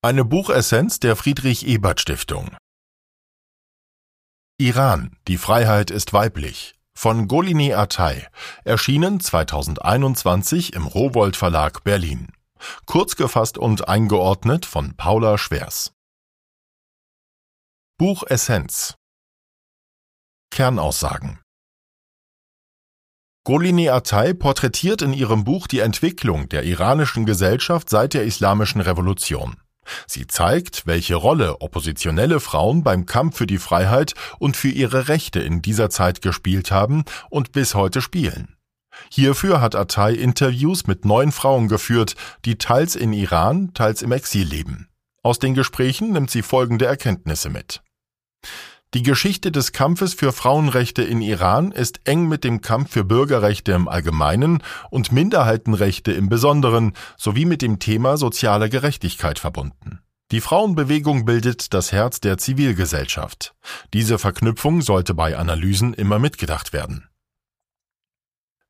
Eine Buchessenz der Friedrich Ebert Stiftung. Iran, die Freiheit ist weiblich von Golini Atay, erschienen 2021 im Rowold Verlag Berlin. Kurz gefasst und eingeordnet von Paula Schwers. Buchessenz Kernaussagen Golini Atay porträtiert in ihrem Buch die Entwicklung der iranischen Gesellschaft seit der Islamischen Revolution. Sie zeigt, welche Rolle oppositionelle Frauen beim Kampf für die Freiheit und für ihre Rechte in dieser Zeit gespielt haben und bis heute spielen. Hierfür hat Atay Interviews mit neun Frauen geführt, die teils in Iran, teils im Exil leben. Aus den Gesprächen nimmt sie folgende Erkenntnisse mit. Die Geschichte des Kampfes für Frauenrechte in Iran ist eng mit dem Kampf für Bürgerrechte im Allgemeinen und Minderheitenrechte im Besonderen sowie mit dem Thema soziale Gerechtigkeit verbunden. Die Frauenbewegung bildet das Herz der Zivilgesellschaft. Diese Verknüpfung sollte bei Analysen immer mitgedacht werden.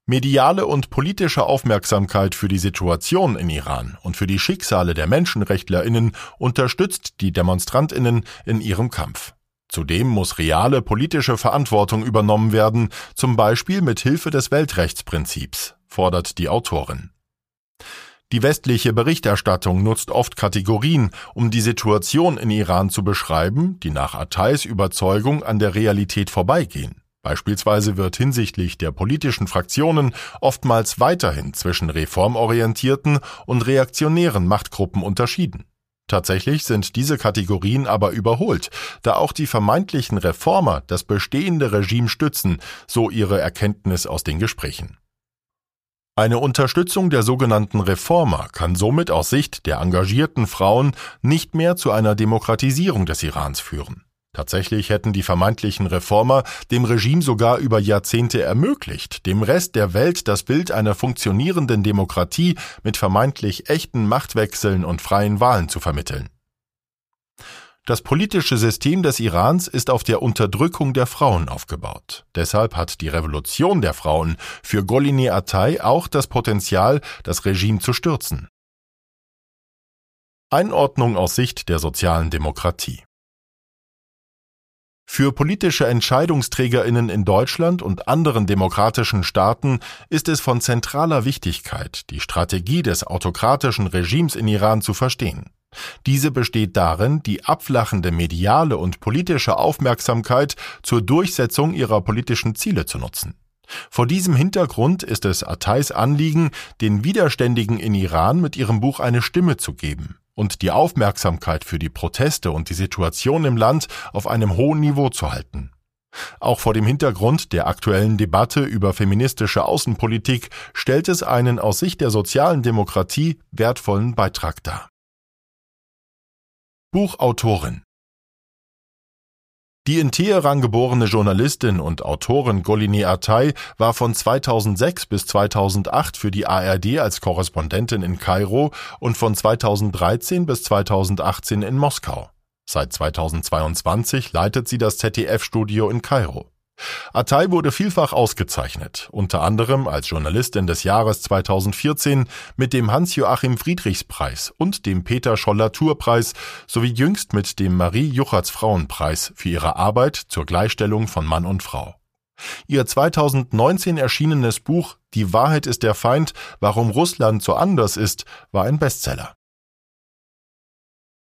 Mediale und politische Aufmerksamkeit für die Situation in Iran und für die Schicksale der Menschenrechtlerinnen unterstützt die Demonstrantinnen in ihrem Kampf. Zudem muss reale politische Verantwortung übernommen werden, zum Beispiel mit Hilfe des Weltrechtsprinzips, fordert die Autorin. Die westliche Berichterstattung nutzt oft Kategorien, um die Situation in Iran zu beschreiben, die nach Atais Überzeugung an der Realität vorbeigehen. Beispielsweise wird hinsichtlich der politischen Fraktionen oftmals weiterhin zwischen reformorientierten und reaktionären Machtgruppen unterschieden. Tatsächlich sind diese Kategorien aber überholt, da auch die vermeintlichen Reformer das bestehende Regime stützen, so ihre Erkenntnis aus den Gesprächen. Eine Unterstützung der sogenannten Reformer kann somit aus Sicht der engagierten Frauen nicht mehr zu einer Demokratisierung des Irans führen. Tatsächlich hätten die vermeintlichen Reformer dem Regime sogar über Jahrzehnte ermöglicht, dem Rest der Welt das Bild einer funktionierenden Demokratie mit vermeintlich echten Machtwechseln und freien Wahlen zu vermitteln. Das politische System des Irans ist auf der Unterdrückung der Frauen aufgebaut. Deshalb hat die Revolution der Frauen für Golini Atay auch das Potenzial, das Regime zu stürzen. Einordnung aus Sicht der sozialen Demokratie für politische Entscheidungsträgerinnen in Deutschland und anderen demokratischen Staaten ist es von zentraler Wichtigkeit, die Strategie des autokratischen Regimes in Iran zu verstehen. Diese besteht darin, die abflachende mediale und politische Aufmerksamkeit zur Durchsetzung ihrer politischen Ziele zu nutzen. Vor diesem Hintergrund ist es Atais Anliegen, den Widerständigen in Iran mit ihrem Buch eine Stimme zu geben und die Aufmerksamkeit für die Proteste und die Situation im Land auf einem hohen Niveau zu halten. Auch vor dem Hintergrund der aktuellen Debatte über feministische Außenpolitik stellt es einen aus Sicht der sozialen Demokratie wertvollen Beitrag dar. Buchautorin die in Teheran geborene Journalistin und Autorin Golini Atay war von 2006 bis 2008 für die ARD als Korrespondentin in Kairo und von 2013 bis 2018 in Moskau. Seit 2022 leitet sie das ZDF-Studio in Kairo. Atay wurde vielfach ausgezeichnet, unter anderem als Journalistin des Jahres 2014 mit dem Hans-Joachim Friedrichs-Preis und dem Peter Scholler-Tour-Preis sowie jüngst mit dem Marie-Juchatz-Frauenpreis für ihre Arbeit zur Gleichstellung von Mann und Frau. Ihr 2019 erschienenes Buch Die Wahrheit ist der Feind, warum Russland so anders ist, war ein Bestseller.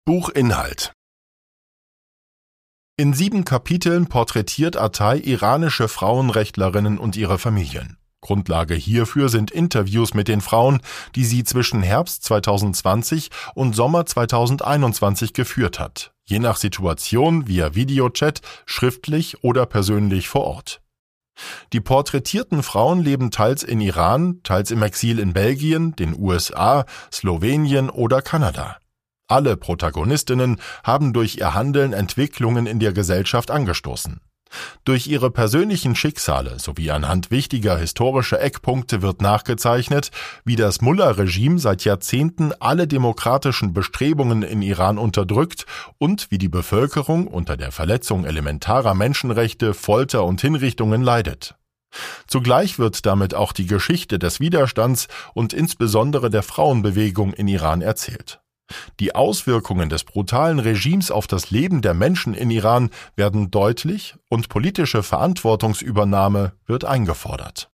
Buchinhalt in sieben Kapiteln porträtiert Atay iranische Frauenrechtlerinnen und ihre Familien. Grundlage hierfür sind Interviews mit den Frauen, die sie zwischen Herbst 2020 und Sommer 2021 geführt hat, je nach Situation via Videochat, schriftlich oder persönlich vor Ort. Die porträtierten Frauen leben teils in Iran, teils im Exil in Belgien, den USA, Slowenien oder Kanada. Alle Protagonistinnen haben durch ihr Handeln Entwicklungen in der Gesellschaft angestoßen. Durch ihre persönlichen Schicksale sowie anhand wichtiger historischer Eckpunkte wird nachgezeichnet, wie das Mullah-Regime seit Jahrzehnten alle demokratischen Bestrebungen in Iran unterdrückt und wie die Bevölkerung unter der Verletzung elementarer Menschenrechte, Folter und Hinrichtungen leidet. Zugleich wird damit auch die Geschichte des Widerstands und insbesondere der Frauenbewegung in Iran erzählt. Die Auswirkungen des brutalen Regimes auf das Leben der Menschen in Iran werden deutlich und politische Verantwortungsübernahme wird eingefordert.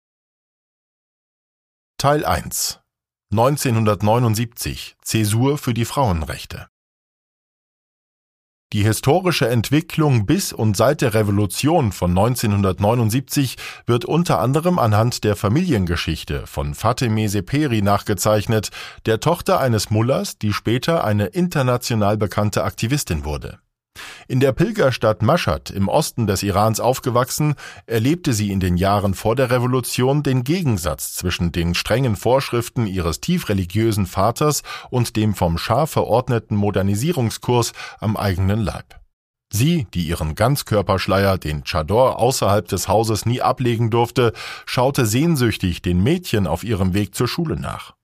Teil 1 1979 Zäsur für die Frauenrechte die historische Entwicklung bis und seit der Revolution von 1979 wird unter anderem anhand der Familiengeschichte von Fateme Seperi nachgezeichnet, der Tochter eines Mullers, die später eine international bekannte Aktivistin wurde. In der Pilgerstadt Mashhad im Osten des Irans aufgewachsen, erlebte sie in den Jahren vor der Revolution den Gegensatz zwischen den strengen Vorschriften ihres tiefreligiösen Vaters und dem vom Schah verordneten Modernisierungskurs am eigenen Leib. Sie, die ihren Ganzkörperschleier, den Chador, außerhalb des Hauses nie ablegen durfte, schaute sehnsüchtig den Mädchen auf ihrem Weg zur Schule nach.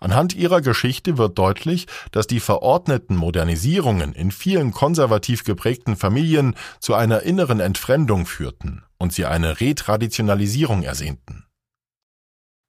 Anhand ihrer Geschichte wird deutlich, dass die verordneten Modernisierungen in vielen konservativ geprägten Familien zu einer inneren Entfremdung führten und sie eine Retraditionalisierung ersehnten.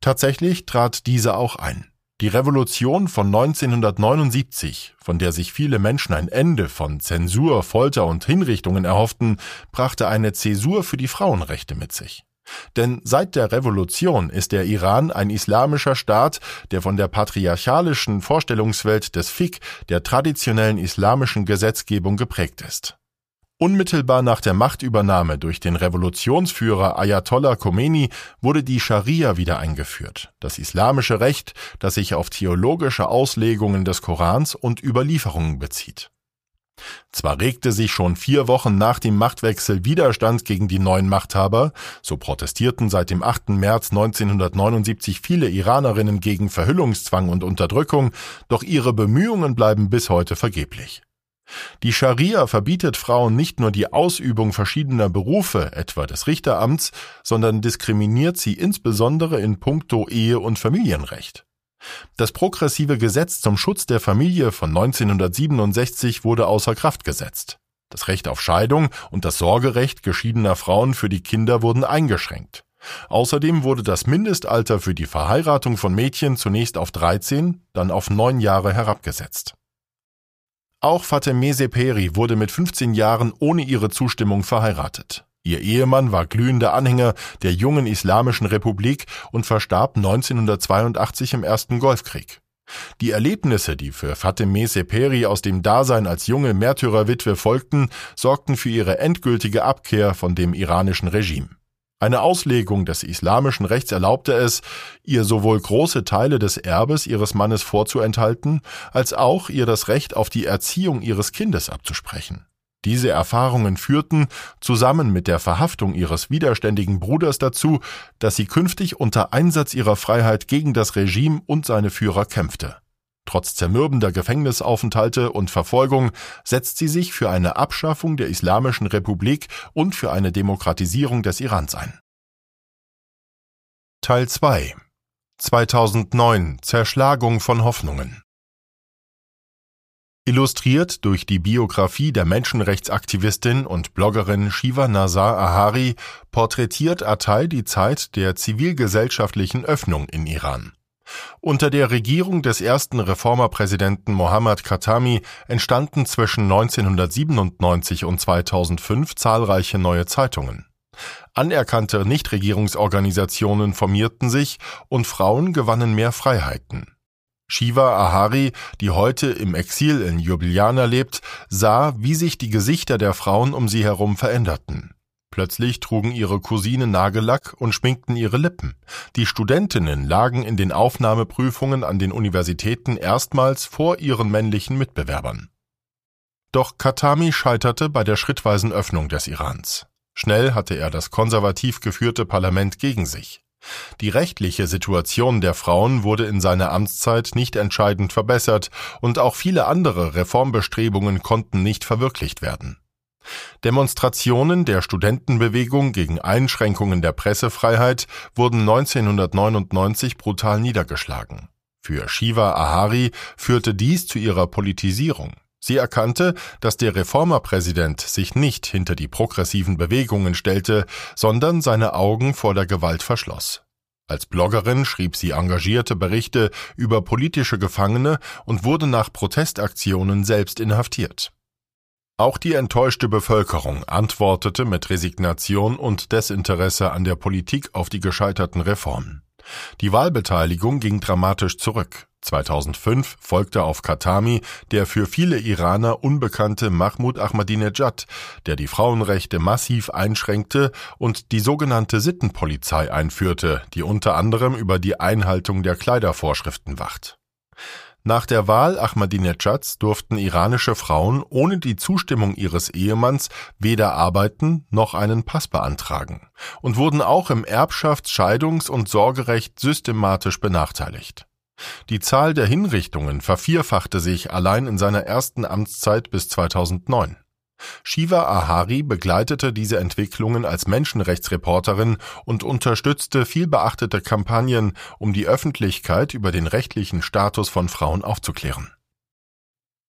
Tatsächlich trat diese auch ein. Die Revolution von 1979, von der sich viele Menschen ein Ende von Zensur, Folter und Hinrichtungen erhofften, brachte eine Zäsur für die Frauenrechte mit sich. Denn seit der Revolution ist der Iran ein islamischer Staat, der von der patriarchalischen Vorstellungswelt des Fiqh, der traditionellen islamischen Gesetzgebung geprägt ist. Unmittelbar nach der Machtübernahme durch den Revolutionsführer Ayatollah Khomeini wurde die Scharia wieder eingeführt, das islamische Recht, das sich auf theologische Auslegungen des Korans und Überlieferungen bezieht. Zwar regte sich schon vier Wochen nach dem Machtwechsel Widerstand gegen die neuen Machthaber, so protestierten seit dem 8. März 1979 viele Iranerinnen gegen Verhüllungszwang und Unterdrückung, doch ihre Bemühungen bleiben bis heute vergeblich. Die Scharia verbietet Frauen nicht nur die Ausübung verschiedener Berufe, etwa des Richteramts, sondern diskriminiert sie insbesondere in puncto Ehe und Familienrecht. Das progressive Gesetz zum Schutz der Familie von 1967 wurde außer Kraft gesetzt. Das Recht auf Scheidung und das Sorgerecht geschiedener Frauen für die Kinder wurden eingeschränkt. Außerdem wurde das Mindestalter für die Verheiratung von Mädchen zunächst auf 13, dann auf 9 Jahre herabgesetzt. Auch Fateme Seperi wurde mit 15 Jahren ohne ihre Zustimmung verheiratet. Ihr Ehemann war glühender Anhänger der jungen Islamischen Republik und verstarb 1982 im Ersten Golfkrieg. Die Erlebnisse, die für Fateme Seperi aus dem Dasein als junge Märtyrerwitwe folgten, sorgten für ihre endgültige Abkehr von dem iranischen Regime. Eine Auslegung des islamischen Rechts erlaubte es, ihr sowohl große Teile des Erbes ihres Mannes vorzuenthalten, als auch ihr das Recht auf die Erziehung ihres Kindes abzusprechen. Diese Erfahrungen führten, zusammen mit der Verhaftung ihres widerständigen Bruders dazu, dass sie künftig unter Einsatz ihrer Freiheit gegen das Regime und seine Führer kämpfte. Trotz zermürbender Gefängnisaufenthalte und Verfolgung setzt sie sich für eine Abschaffung der Islamischen Republik und für eine Demokratisierung des Irans ein. Teil 2 2009 Zerschlagung von Hoffnungen Illustriert durch die Biografie der Menschenrechtsaktivistin und Bloggerin Shiva Nazar Ahari porträtiert Atay die Zeit der zivilgesellschaftlichen Öffnung in Iran. Unter der Regierung des ersten Reformerpräsidenten Mohammad Khatami entstanden zwischen 1997 und 2005 zahlreiche neue Zeitungen. Anerkannte Nichtregierungsorganisationen formierten sich und Frauen gewannen mehr Freiheiten. Shiva Ahari, die heute im Exil in Ljubljana lebt, sah, wie sich die Gesichter der Frauen um sie herum veränderten. Plötzlich trugen ihre Cousinen Nagellack und schminkten ihre Lippen. Die Studentinnen lagen in den Aufnahmeprüfungen an den Universitäten erstmals vor ihren männlichen Mitbewerbern. Doch Khatami scheiterte bei der schrittweisen Öffnung des Irans. Schnell hatte er das konservativ geführte Parlament gegen sich. Die rechtliche Situation der Frauen wurde in seiner Amtszeit nicht entscheidend verbessert und auch viele andere Reformbestrebungen konnten nicht verwirklicht werden. Demonstrationen der Studentenbewegung gegen Einschränkungen der Pressefreiheit wurden 1999 brutal niedergeschlagen. Für Shiva Ahari führte dies zu ihrer Politisierung. Sie erkannte, dass der Reformerpräsident sich nicht hinter die progressiven Bewegungen stellte, sondern seine Augen vor der Gewalt verschloss. Als Bloggerin schrieb sie engagierte Berichte über politische Gefangene und wurde nach Protestaktionen selbst inhaftiert. Auch die enttäuschte Bevölkerung antwortete mit Resignation und Desinteresse an der Politik auf die gescheiterten Reformen. Die Wahlbeteiligung ging dramatisch zurück. 2005 folgte auf Khatami der für viele Iraner unbekannte Mahmoud Ahmadinejad, der die Frauenrechte massiv einschränkte und die sogenannte Sittenpolizei einführte, die unter anderem über die Einhaltung der Kleidervorschriften wacht. Nach der Wahl Ahmadinejads durften iranische Frauen ohne die Zustimmung ihres Ehemanns weder arbeiten noch einen Pass beantragen und wurden auch im Erbschafts-, Scheidungs- und Sorgerecht systematisch benachteiligt. Die Zahl der Hinrichtungen vervierfachte sich allein in seiner ersten Amtszeit bis 2009. Shiva Ahari begleitete diese Entwicklungen als Menschenrechtsreporterin und unterstützte vielbeachtete Kampagnen, um die Öffentlichkeit über den rechtlichen Status von Frauen aufzuklären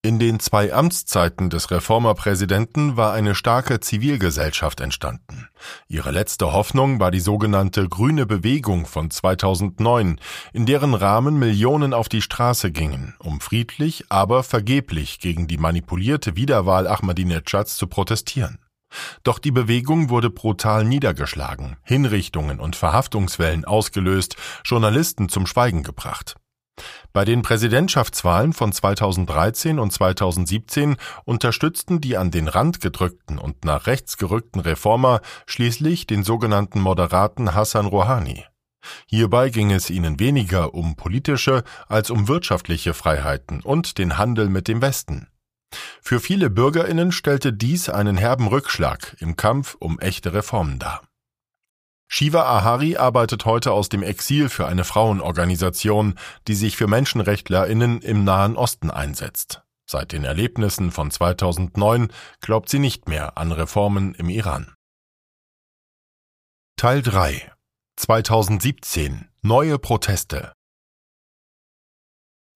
in den zwei Amtszeiten des Reformerpräsidenten war eine starke Zivilgesellschaft entstanden. Ihre letzte Hoffnung war die sogenannte Grüne Bewegung von 2009, in deren Rahmen Millionen auf die Straße gingen, um friedlich, aber vergeblich gegen die manipulierte Wiederwahl Ahmadinejads zu protestieren. Doch die Bewegung wurde brutal niedergeschlagen, Hinrichtungen und Verhaftungswellen ausgelöst, Journalisten zum Schweigen gebracht. Bei den Präsidentschaftswahlen von 2013 und 2017 unterstützten die an den Rand gedrückten und nach rechts gerückten Reformer schließlich den sogenannten Moderaten Hassan Rouhani. Hierbei ging es ihnen weniger um politische als um wirtschaftliche Freiheiten und den Handel mit dem Westen. Für viele Bürgerinnen stellte dies einen herben Rückschlag im Kampf um echte Reformen dar. Shiva Ahari arbeitet heute aus dem Exil für eine Frauenorganisation, die sich für Menschenrechtlerinnen im Nahen Osten einsetzt. Seit den Erlebnissen von 2009 glaubt sie nicht mehr an Reformen im Iran. Teil 3 2017 Neue Proteste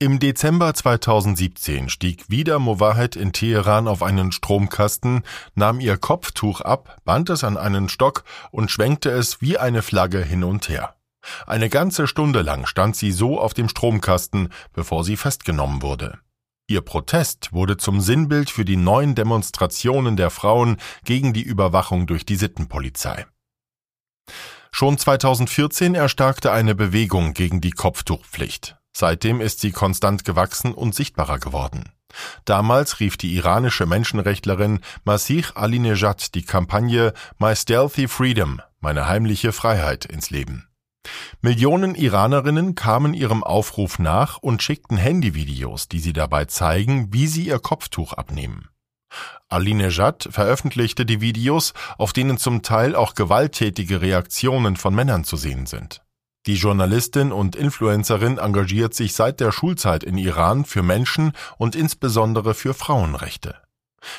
im Dezember 2017 stieg wieder Mowahed in Teheran auf einen Stromkasten, nahm ihr Kopftuch ab, band es an einen Stock und schwenkte es wie eine Flagge hin und her. Eine ganze Stunde lang stand sie so auf dem Stromkasten, bevor sie festgenommen wurde. Ihr Protest wurde zum Sinnbild für die neuen Demonstrationen der Frauen gegen die Überwachung durch die Sittenpolizei. Schon 2014 erstarkte eine Bewegung gegen die Kopftuchpflicht. Seitdem ist sie konstant gewachsen und sichtbarer geworden. Damals rief die iranische Menschenrechtlerin Masih Alinejad die Kampagne My Stealthy Freedom, meine heimliche Freiheit ins Leben. Millionen Iranerinnen kamen ihrem Aufruf nach und schickten Handyvideos, die sie dabei zeigen, wie sie ihr Kopftuch abnehmen. Alinejad veröffentlichte die Videos, auf denen zum Teil auch gewalttätige Reaktionen von Männern zu sehen sind. Die Journalistin und Influencerin engagiert sich seit der Schulzeit in Iran für Menschen und insbesondere für Frauenrechte.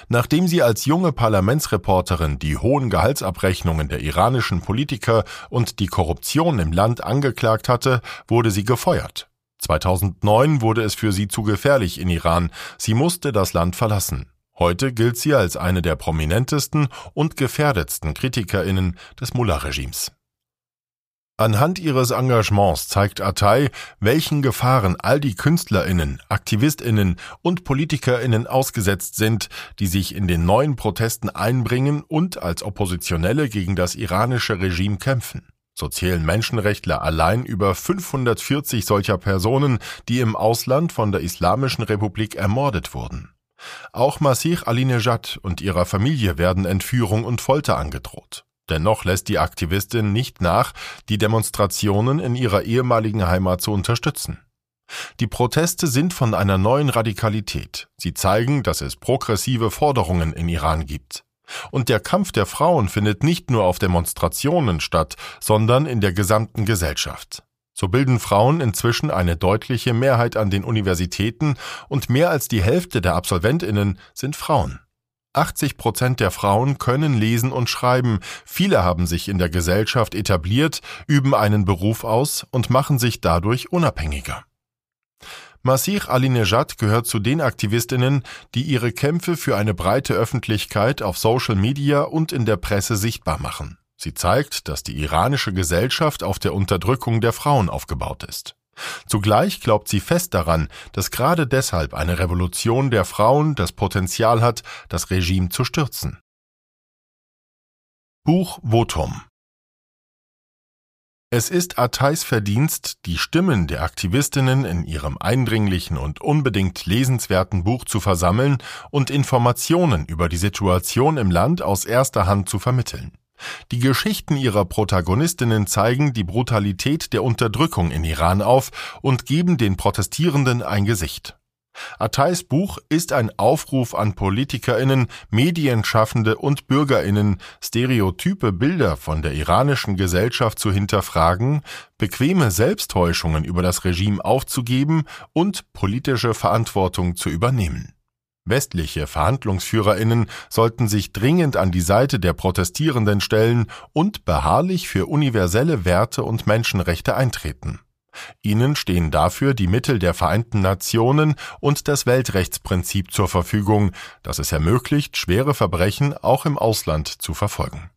Nachdem sie als junge Parlamentsreporterin die hohen Gehaltsabrechnungen der iranischen Politiker und die Korruption im Land angeklagt hatte, wurde sie gefeuert. 2009 wurde es für sie zu gefährlich in Iran, sie musste das Land verlassen. Heute gilt sie als eine der prominentesten und gefährdetsten Kritikerinnen des Mullah-Regimes. Anhand ihres Engagements zeigt Atay, welchen Gefahren all die Künstlerinnen, Aktivistinnen und Politikerinnen ausgesetzt sind, die sich in den neuen Protesten einbringen und als Oppositionelle gegen das iranische Regime kämpfen. So zählen Menschenrechtler allein über 540 solcher Personen, die im Ausland von der Islamischen Republik ermordet wurden. Auch Masih Alinejad und ihrer Familie werden Entführung und Folter angedroht. Dennoch lässt die Aktivistin nicht nach, die Demonstrationen in ihrer ehemaligen Heimat zu unterstützen. Die Proteste sind von einer neuen Radikalität. Sie zeigen, dass es progressive Forderungen in Iran gibt. Und der Kampf der Frauen findet nicht nur auf Demonstrationen statt, sondern in der gesamten Gesellschaft. So bilden Frauen inzwischen eine deutliche Mehrheit an den Universitäten und mehr als die Hälfte der Absolventinnen sind Frauen. 80 Prozent der Frauen können lesen und schreiben, viele haben sich in der Gesellschaft etabliert, üben einen Beruf aus und machen sich dadurch unabhängiger. Masih Alinejad gehört zu den Aktivistinnen, die ihre Kämpfe für eine breite Öffentlichkeit auf Social Media und in der Presse sichtbar machen. Sie zeigt, dass die iranische Gesellschaft auf der Unterdrückung der Frauen aufgebaut ist. Zugleich glaubt sie fest daran, dass gerade deshalb eine Revolution der Frauen das Potenzial hat, das Regime zu stürzen. Buch Votum es ist Attais Verdienst, die Stimmen der Aktivistinnen in ihrem eindringlichen und unbedingt lesenswerten Buch zu versammeln und Informationen über die Situation im Land aus erster Hand zu vermitteln. Die Geschichten ihrer Protagonistinnen zeigen die Brutalität der Unterdrückung in Iran auf und geben den Protestierenden ein Gesicht. Attais Buch ist ein Aufruf an PolitikerInnen, Medienschaffende und BürgerInnen, stereotype Bilder von der iranischen Gesellschaft zu hinterfragen, bequeme Selbsttäuschungen über das Regime aufzugeben und politische Verantwortung zu übernehmen. Westliche Verhandlungsführerinnen sollten sich dringend an die Seite der Protestierenden stellen und beharrlich für universelle Werte und Menschenrechte eintreten. Ihnen stehen dafür die Mittel der Vereinten Nationen und das Weltrechtsprinzip zur Verfügung, das es ermöglicht, schwere Verbrechen auch im Ausland zu verfolgen.